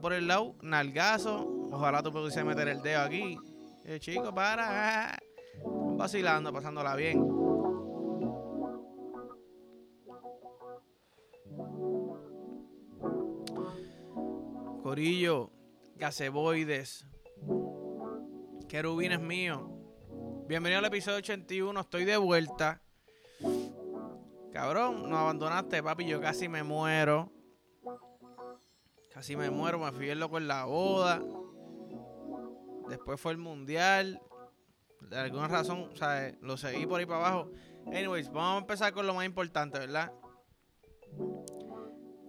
por el lado, nalgazo. Ojalá tú pudiese meter el dedo aquí. Eh, chico, para. Vacilando, pasándola bien. Corillo, gaseboides, querubines míos. Bienvenido al episodio 81, estoy de vuelta. Cabrón, nos abandonaste, papi, yo casi me muero. Casi me muero, me fui el loco en la boda. Después fue el mundial. De alguna razón, o sea, lo seguí por ahí para abajo. Anyways, vamos a empezar con lo más importante, ¿verdad?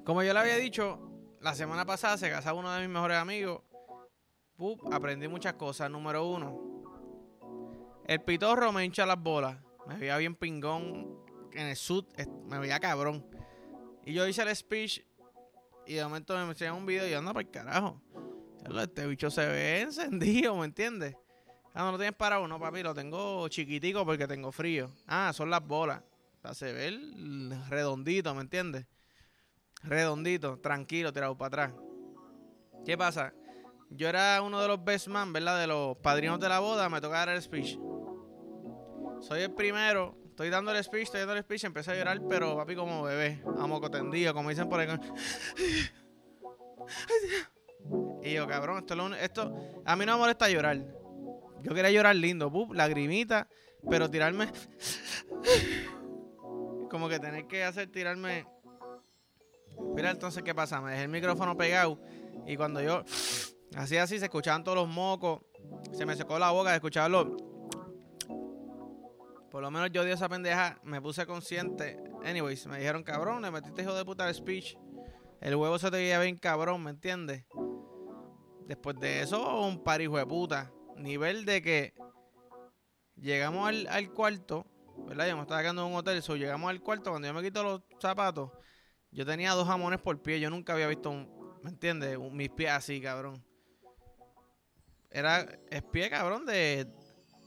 Como yo le había dicho, la semana pasada se casaba uno de mis mejores amigos. aprendí muchas cosas. Número uno, el pitorro me hincha las bolas. Me veía bien pingón en el sud. Me veía cabrón. Y yo hice el speech. Y de momento me enseñan un video y yo ando para el carajo. Este bicho se ve encendido, ¿me entiendes? Ah, no lo tienes para uno, papi. Lo tengo chiquitico porque tengo frío. Ah, son las bolas. O se ve redondito, ¿me entiendes? redondito, tranquilo, tirado para atrás. ¿Qué pasa? Yo era uno de los best man, ¿verdad? De los padrinos de la boda, me toca dar el speech. Soy el primero, estoy dando el speech, estoy dando el speech, empecé a llorar, pero papi como bebé, a moco tendido, como dicen por ahí. Y yo, cabrón, esto, esto a mí no me molesta llorar. Yo quería llorar lindo, pup, lagrimita, pero tirarme como que tener que hacer tirarme Mira entonces qué pasa, me dejé el micrófono pegado y cuando yo hacía así se escuchaban todos los mocos, se me secó la boca de escucharlo. Por lo menos yo di esa pendeja, me puse consciente. Anyways, me dijeron, cabrón, le metiste hijo de puta el speech. El huevo se te veía bien cabrón, ¿me entiendes? Después de eso, un par hijo de puta. Nivel de que llegamos al, al cuarto, ¿verdad? Yo me estaba quedando en un hotel, so llegamos al cuarto, cuando yo me quito los zapatos, yo tenía dos jamones por pie. Yo nunca había visto un. ¿Me entiendes? mis pies así, cabrón. Era. Es pie, cabrón, de.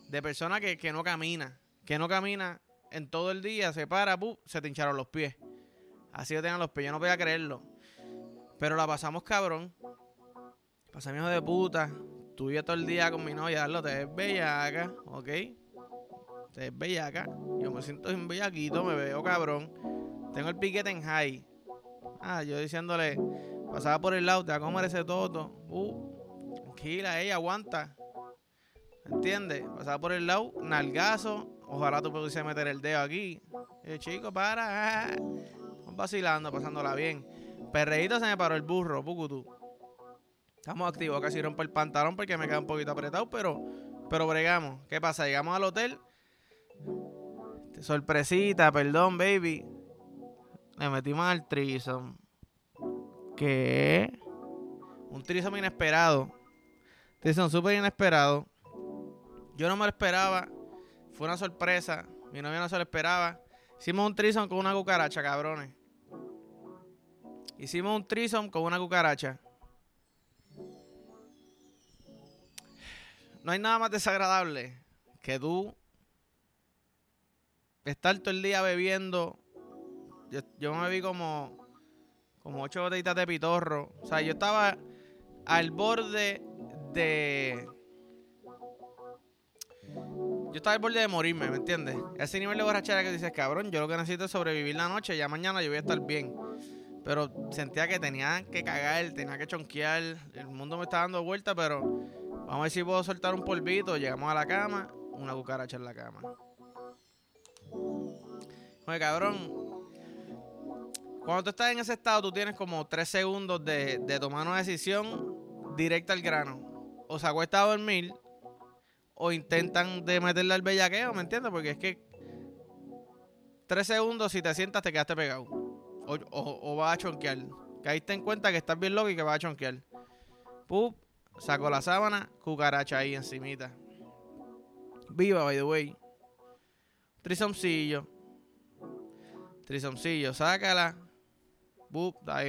De persona que, que no camina. Que no camina en todo el día. Se para, se te hincharon los pies. Así que tenían los pies. Yo no podía creerlo. Pero la pasamos, cabrón. Pasamos hijo de puta. Tuve todo el día con mi novia. Lo te ves bellaca, ¿ok? Te ves bellaca. Yo me siento un bellaquito, me veo cabrón. Tengo el piquete en high. Ah, yo diciéndole, pasaba por el lado, te va a comer ese toto. Uh, tranquila, ella aguanta. ¿Entiendes? Pasaba por el lado, nalgazo. Ojalá tú pudiese meter el dedo aquí. Eh, chico, para. Ah. vacilando, pasándola bien. Perreíto se me paró el burro, pucutú. Estamos activos, casi rompo el pantalón porque me queda un poquito apretado, pero, pero bregamos. ¿Qué pasa? Llegamos al hotel. Sorpresita, perdón, baby le metimos al trisom. ¿Qué? Un trisom inesperado. Trisom súper inesperado. Yo no me lo esperaba. Fue una sorpresa. Mi novia no se lo esperaba. Hicimos un trison con una cucaracha, cabrones. Hicimos un trison con una cucaracha. No hay nada más desagradable que tú estar todo el día bebiendo yo, me vi como, como ocho botellitas de pitorro. O sea, yo estaba al borde de. Yo estaba al borde de morirme, ¿me entiendes? Ese nivel de borrachera que dices, cabrón, yo lo que necesito es sobrevivir la noche, ya mañana yo voy a estar bien. Pero sentía que tenía que cagar, tenía que chonquear, el mundo me está dando vuelta, pero vamos a ver si puedo soltar un polvito. Llegamos a la cama, una cucaracha en la cama. Oye, cabrón, cuando tú estás en ese estado, tú tienes como tres segundos de, tomar una decisión directa al grano. O se acuesta a dormir, o intentan de meterle al bellaqueo, ¿me entiendes? Porque es que tres segundos, si te sientas, te quedaste pegado. O, o, vas a chonquear. Caíste en cuenta que estás bien loco y que vas a chonquear. Pup, saco la sábana, cucaracha ahí encimita. Viva, by the way. Trisomcillo. Trisomcillo, sácala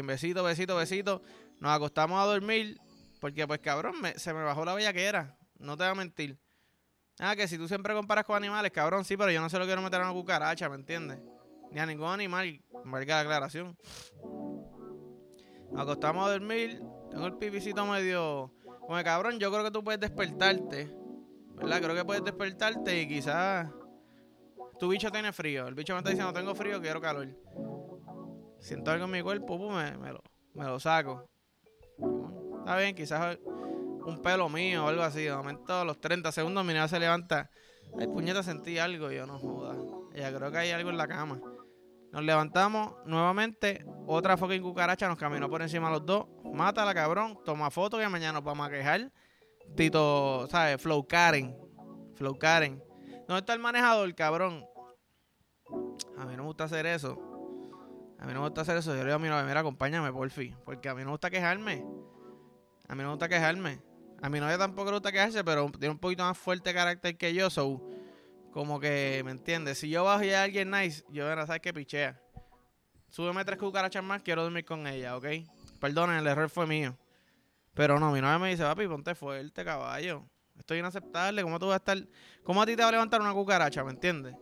besito, besito, besito. Nos acostamos a dormir. Porque, pues, cabrón, se me bajó la bellaquera. No te voy a mentir. Ah, que si tú siempre comparas con animales, cabrón, sí, pero yo no se lo quiero meter a una cucaracha, ¿me entiendes? Ni a ningún animal, marca la aclaración. Acostamos a dormir, Tengo el pipicito medio. Como cabrón, yo creo que tú puedes despertarte. ¿Verdad? Creo que puedes despertarte y quizás. Tu bicho tiene frío. El bicho me está diciendo, tengo frío, quiero calor. Siento algo en mi cuerpo, pues me, lo, me lo saco. Está bien, quizás un pelo mío o algo así. De momento, a los 30 segundos, mi se levanta. Ay, puñeta, sentí algo. Y yo no joda. Ya creo que hay algo en la cama. Nos levantamos nuevamente. Otra fucking cucaracha nos caminó por encima los dos. Mátala, cabrón. Toma foto y mañana nos vamos a quejar. Tito, ¿sabes? Flow Karen. Flow Karen. ¿Dónde está el manejador, cabrón? A mí no me gusta hacer eso. A mí no me gusta hacer eso. Yo le digo a mi novia, mira, acompáñame, por fin. Porque a mí no me gusta quejarme. A mí no me gusta quejarme. A mi novia tampoco le gusta quejarse, pero tiene un poquito más fuerte carácter que yo. So, como que, ¿me entiendes? Si yo bajo y hay alguien nice, yo verás, ¿sabes qué? Pichea. Súbeme tres cucarachas más, quiero dormir con ella, ¿ok? Perdonen, el error fue mío. Pero no, mi novia me dice, papi, ponte fuerte, caballo. Esto es inaceptable. ¿Cómo tú vas a estar? ¿Cómo a ti te va a levantar una cucaracha, me entiendes?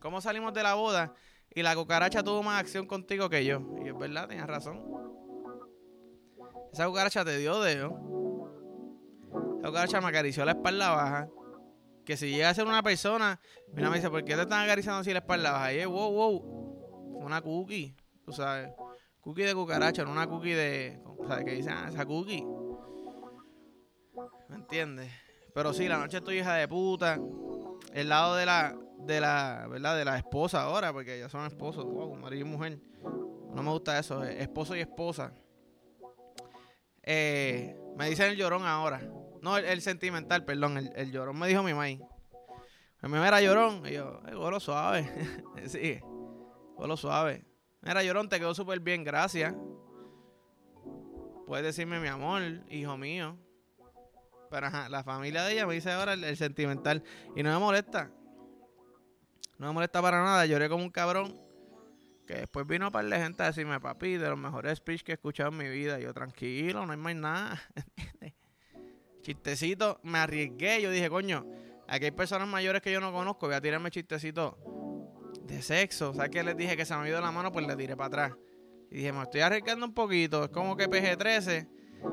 ¿Cómo salimos de la boda y la cucaracha tuvo más acción contigo que yo? Y es verdad, tenías razón. Esa cucaracha te dio dedo. Esa cucaracha me acarició la espalda baja. Que si llega a ser una persona, mira, me dice, ¿por qué te están acariciando así la espalda baja? Y es, wow, wow. Una cookie, tú sabes. Cookie de cucaracha, no una cookie de. ¿Sabes qué dicen? Ah, esa cookie. ¿Me entiendes? Pero sí, la noche estoy hija de puta. El lado de la, de la, ¿verdad? De la esposa ahora, porque ya son esposos, wow, marido y mujer. No me gusta eso, esposo y esposa. Eh, me dicen el llorón ahora. No, el, sentimental, perdón, el, llorón me dijo mi maíz. Mi mamá era llorón. Y yo, eh, golo suave. sí, golo suave. Mira, llorón, te quedó súper bien, gracias. Puedes decirme mi amor, hijo mío. Pero ajá, la familia de ella me dice ahora el, sentimental. Y no me molesta. No me molesta para nada. Lloré como un cabrón. Que después vino para la gente a decirme, papi, de los mejores speech que he escuchado en mi vida. yo, tranquilo, no hay más nada. Chistecito, me arriesgué. Yo dije, coño, aquí hay personas mayores que yo no conozco. Voy a tirarme chistecito de sexo. O sea, que les dije que se me ido la mano, pues le tiré para atrás. Y dije, me estoy arriesgando un poquito. Es como que PG-13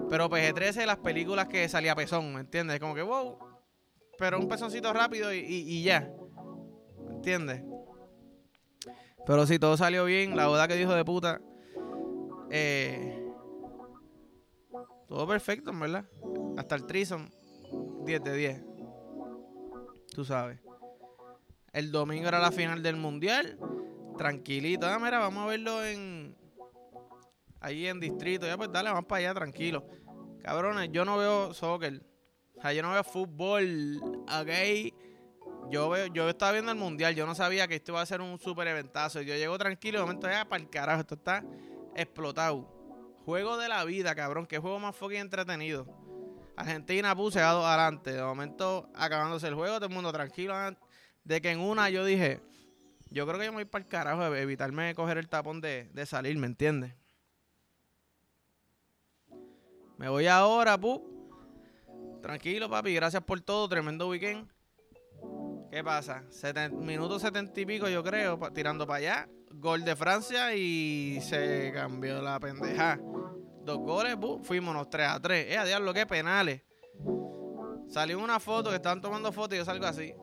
pero PG-13 las películas que salía pezón, ¿me entiendes? Como que, wow. Pero un pezoncito rápido y, ya. ¿Me entiendes? Pero sí, todo salió bien. La boda que dijo de puta. Eh, todo perfecto, ¿verdad? Hasta el trison. 10 de 10. Tú sabes. El domingo era la final del mundial. Tranquilito. Ah, mira, vamos a verlo en, ahí en distrito. Ya pues dale, vamos para allá tranquilo. Cabrones, yo no veo soccer. O yo no veo fútbol. Ok. Yo veo, yo estaba viendo el mundial. Yo no sabía que esto iba a ser un super eventazo. Yo llego tranquilo. De momento ya para el carajo. Esto está explotado. Juego de la vida, cabrón. Qué juego más fucking entretenido. Argentina puse a dos adelante. De momento, acabándose el juego, todo el mundo tranquilo. De que en una yo dije, yo creo que yo me voy para el carajo, evitarme coger el tapón de, de salir, ¿me entiendes? Me voy ahora, pu. Tranquilo, papi. Gracias por todo. Tremendo weekend. ¿Qué pasa? minutos setenta y pico, yo creo, tirando para allá. Gol de Francia y se cambió la pendeja. Dos goles, pu. Fuimos 3 a 3. Eh, a diablo, qué penales. Salió una foto que estaban tomando fotos y yo salgo así.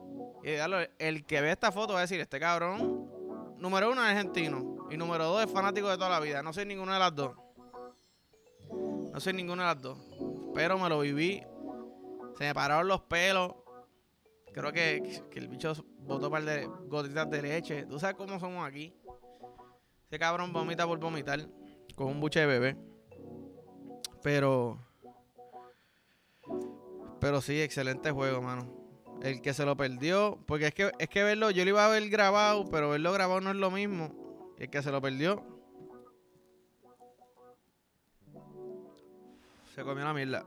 Y diablo, el que ve esta foto va a decir: Este cabrón, número uno es argentino. Y número dos es fanático de toda la vida. No soy ninguna de las dos. No soy ninguna de las dos. Pero me lo viví. Se me pararon los pelos. Creo que, el bicho botó par de gotitas de leche. Tú sabes cómo somos aquí. Ese cabrón vomita por vomitar. Con un buche de bebé. Pero. Pero sí, excelente juego, mano. El que se lo perdió. Porque es que, es que verlo, yo lo iba a ver grabado, pero verlo grabado no es lo mismo. El que se lo perdió Se comió la mierda.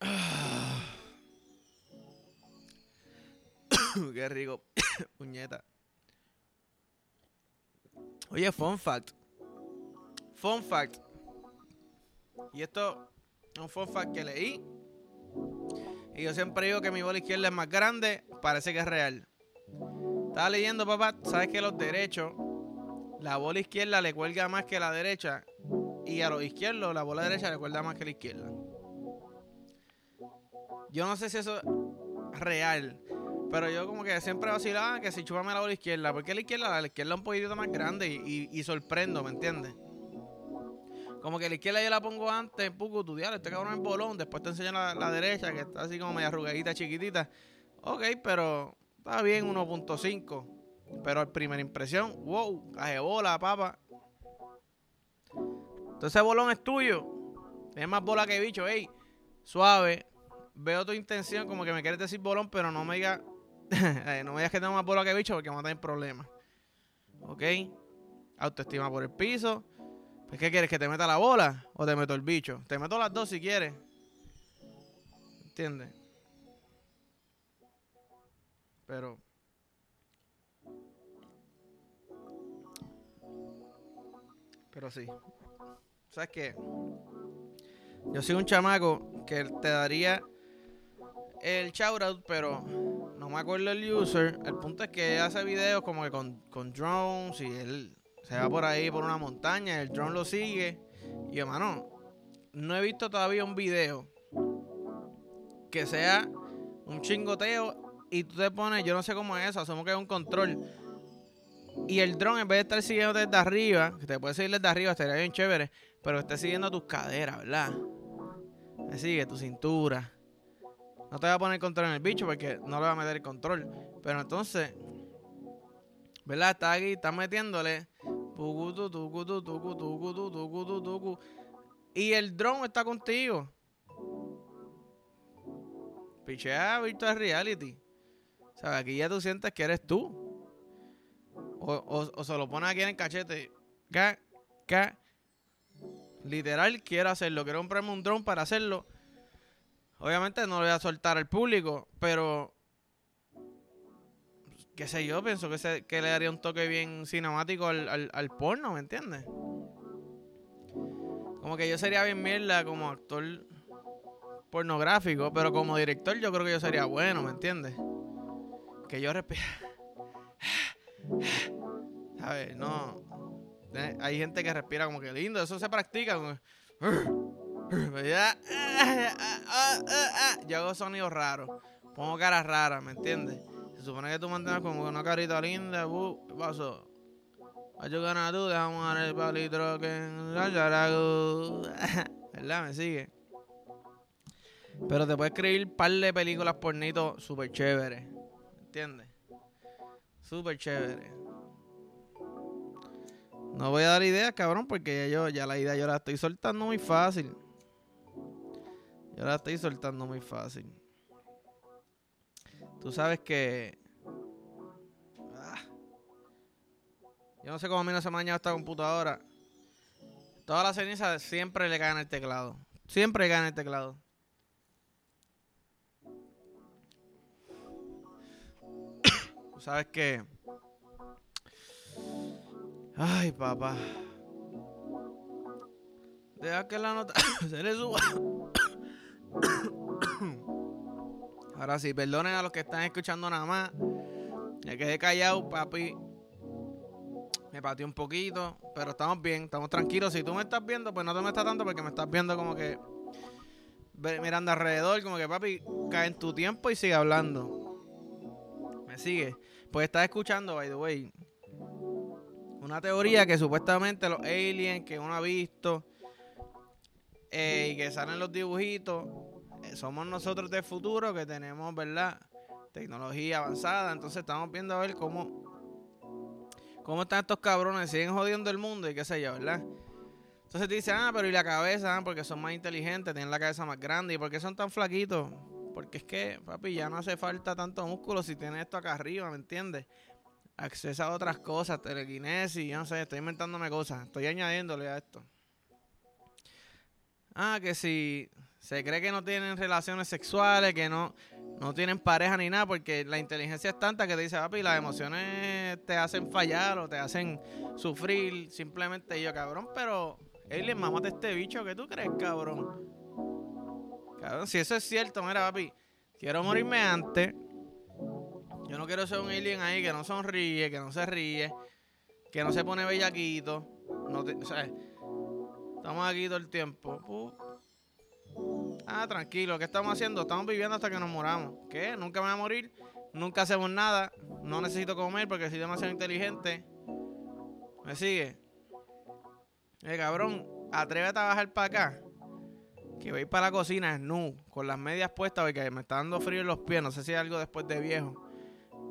Qué rico. Puñeta. Oye, fun fact. Fun fact. Y esto es un fun fact que leí. Y yo siempre digo que mi bola izquierda es más grande. Parece que es real. Estaba leyendo, papá. Sabes que los derechos, la bola izquierda le cuelga más que la derecha y a los izquierdos la bola derecha le cuelga más que la izquierda. Yo no sé si eso es real, pero yo como que siempre vacilaba que si chupame la bola izquierda, porque la izquierda, la izquierda es un poquito más grande y, y, sorprendo, ¿me entiendes? Como que la izquierda yo la pongo antes, poco tu este cabrón es bolón, después te enseño la, derecha, que está así como media arrugadita, chiquitita. Ok, pero está bien 1.5. Pero a primera impresión, wow, caje bola, papa. Entonces bolón es tuyo. Tienes más bola que bicho, ey. Suave. Veo tu intención como que me quieres decir bolón, pero no me digas no me digas que tengo más bola que bicho porque vamos a tener problemas. ¿Ok? Autoestima por el piso. Pues, ¿qué quieres? ¿Que te meta la bola o te meto el bicho? Te meto las dos si quieres. ¿Entiendes? Pero Pero sí. ¿Sabes qué? Yo soy un chamaco que te daría el shoutout, pero no me acuerdo el user. El punto es que hace videos como que con, con drones y él se va por ahí por una montaña, el drone lo sigue. Y hermano, no he visto todavía un video que sea un chingoteo y tú te pones, yo no sé cómo es eso, asumo que es un control y el dron, en vez de estar siguiendo desde arriba, que te puede seguir desde arriba, estaría bien chévere, pero esté siguiendo tus caderas, ¿verdad? Me sigue tu cintura. No te va a poner control en el bicho porque no le va a meter el control. Pero entonces, ¿verdad? Está aquí, está metiéndole. Y el dron está contigo. Pichea virtual reality. O sea, aquí ya tú sientes que eres tú. O, se lo pone aquí en el cachete. Literal, quiero hacerlo. Quiero comprarme un drone para hacerlo. Obviamente no lo voy a soltar al público, pero. Qué sé yo, pienso que, se, que le daría un toque bien cinemático al, al, porno, ¿me entiendes? Como que yo sería bien mierda como actor pornográfico, pero como director yo creo que yo sería bueno, ¿me entiendes? Que yo respiro. ¿Sabes? No. Eh, hay gente que respira como que lindo, eso se practica. Yo hago sonidos raros, pongo caras raras, ¿me entiendes? Supone que tú mantienes como una carita linda, ¿qué pasó? Ganas tú, dejamos el palitro que ¿Verdad? Me sigue. Pero te puedes escribir un par de películas pornitos súper chéveres. ¿Entiendes? Súper chévere. No voy a dar ideas, cabrón, porque ya, yo, ya la idea yo la estoy soltando muy fácil. Yo la estoy soltando muy fácil. Tú sabes que. Ah, yo no sé cómo a mí no se me ha esta computadora. Todas las cenizas siempre le caen el teclado. Siempre le caen el teclado. sabes que. Ay, papá. Deja que la nota se le suba. Ahora sí, perdonen a los que están escuchando nada más. Me quedé callado, papi. Me pateé un poquito, pero estamos bien, estamos tranquilos. Si tú me estás viendo, pues no te me estás tanto porque me estás viendo como que mirando alrededor, como que papi, cae en tu tiempo y sigue hablando. Me sigue. Pues estás escuchando, by the way, una teoría que supuestamente los aliens que uno ha visto eh, y que salen los dibujitos, somos nosotros del futuro que tenemos, ¿verdad? Tecnología avanzada. Entonces estamos viendo a ver cómo, cómo están estos cabrones, siguen jodiendo el mundo y qué sé yo, ¿verdad? Entonces te dicen, ah, pero y la cabeza, ah, porque son más inteligentes, tienen la cabeza más grande. ¿Y por qué son tan flaquitos? Porque es que, papi, ya no hace falta tanto músculo si tienes esto acá arriba, ¿me entiendes? Acceso a otras cosas, telequinesis, yo no sé, estoy inventándome cosas, estoy añadiéndole a esto. Ah, que si se cree que no tienen relaciones sexuales, que no, no tienen pareja ni nada, porque la inteligencia es tanta que te dice, papi, las emociones te hacen fallar o te hacen sufrir. Simplemente yo, cabrón, pero, Alien, mamate este bicho, ¿qué tú crees, cabrón? si eso es cierto, mira, papi, quiero morirme antes. Yo no quiero ser un alien ahí que no sonríe, que no se ríe, que no se pone bellaquito. No te, o Estamos aquí todo el tiempo. Ah, tranquilo. ¿Qué estamos haciendo? Estamos viviendo hasta que nos moramos. ¿Qué? Nunca me voy a morir. Nunca hacemos nada. No necesito comer porque soy demasiado inteligente. ¿Me sigue? Eh, cabrón, atrévete a bajar para acá. Que voy para la cocina nu, con las medias puestas porque me está dando frío en los pies. No sé si es algo después de viejo.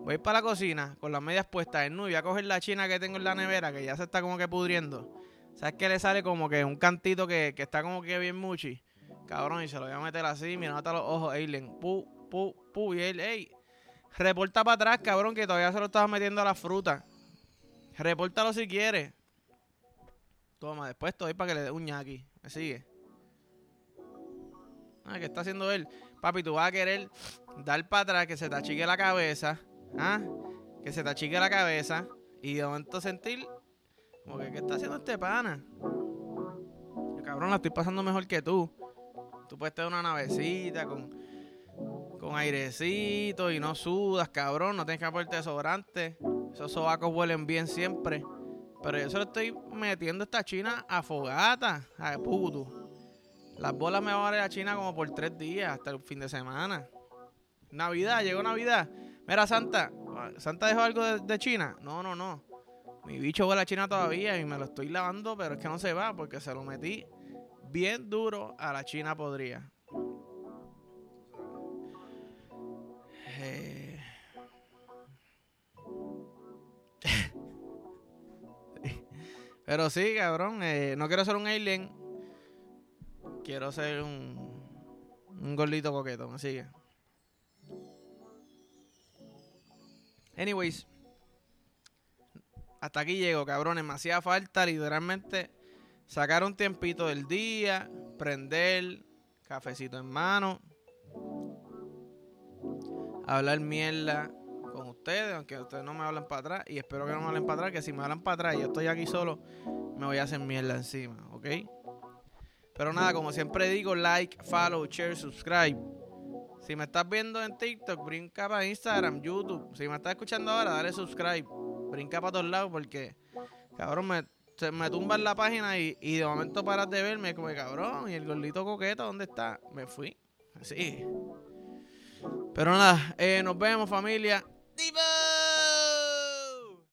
Voy para la cocina con las medias puestas en nu y voy a coger la china que tengo en la nevera que ya se está como que pudriendo. ¿Sabes qué le sale como que un cantito que, que está como que bien muchi? Cabrón, y se lo voy a meter así, mira, hasta los ojos, Alien. Pu, pu, pu, y él, ey. Reporta para atrás, cabrón, que todavía se lo estaba metiendo a la fruta. Repórtalo si quieres. Toma, después estoy para que le dé un ñaki. Me sigue. Ah, ¿qué está haciendo él? Papi, tú vas a querer dar para atrás, que se te achique la cabeza. ¿Ah? Que se te achique la cabeza. Y de momento sentir como que, ¿qué está haciendo este pana? Cabrón, la estoy pasando mejor que tú. Tú puedes tener una navecita con, con airecito y no sudas, cabrón. No tienes que ponerte desodorante. Esos sobacos huelen bien siempre. Pero yo se lo estoy metiendo esta china a fogata, a puto. Las bolas me van a valer a China como por tres días, hasta el fin de semana. Navidad, llegó Navidad. Mira, Santa, ¿Santa dejó algo de, China? No, no, no. Mi bicho huele a China todavía y me lo estoy lavando, pero es que no se va porque se lo metí bien duro a la China podría. Eh. Pero sí, cabrón, eh, no quiero ser un alien. Quiero ser un, un gordito coqueto, me sigue. Anyways, hasta aquí llego, cabrones. Me hacía falta literalmente sacar un tiempito del día, prender, cafecito en mano, hablar mierda con ustedes, aunque ustedes no me hablan para atrás. Y espero que no me hablen para atrás, que si me hablan para atrás y yo estoy aquí solo, me voy a hacer mierda encima, ¿ok? Pero nada, como siempre digo, like, follow, share, subscribe. Si me estás viendo en TikTok, brinca para Instagram, YouTube. Si me estás escuchando ahora, dale subscribe. Brinca para todos lados porque, cabrón, me, me tumban la página y, y de momento paras de verme como cabrón. ¿Y el gordito coqueto dónde está? Me fui. Sí. Pero nada, eh, nos vemos familia.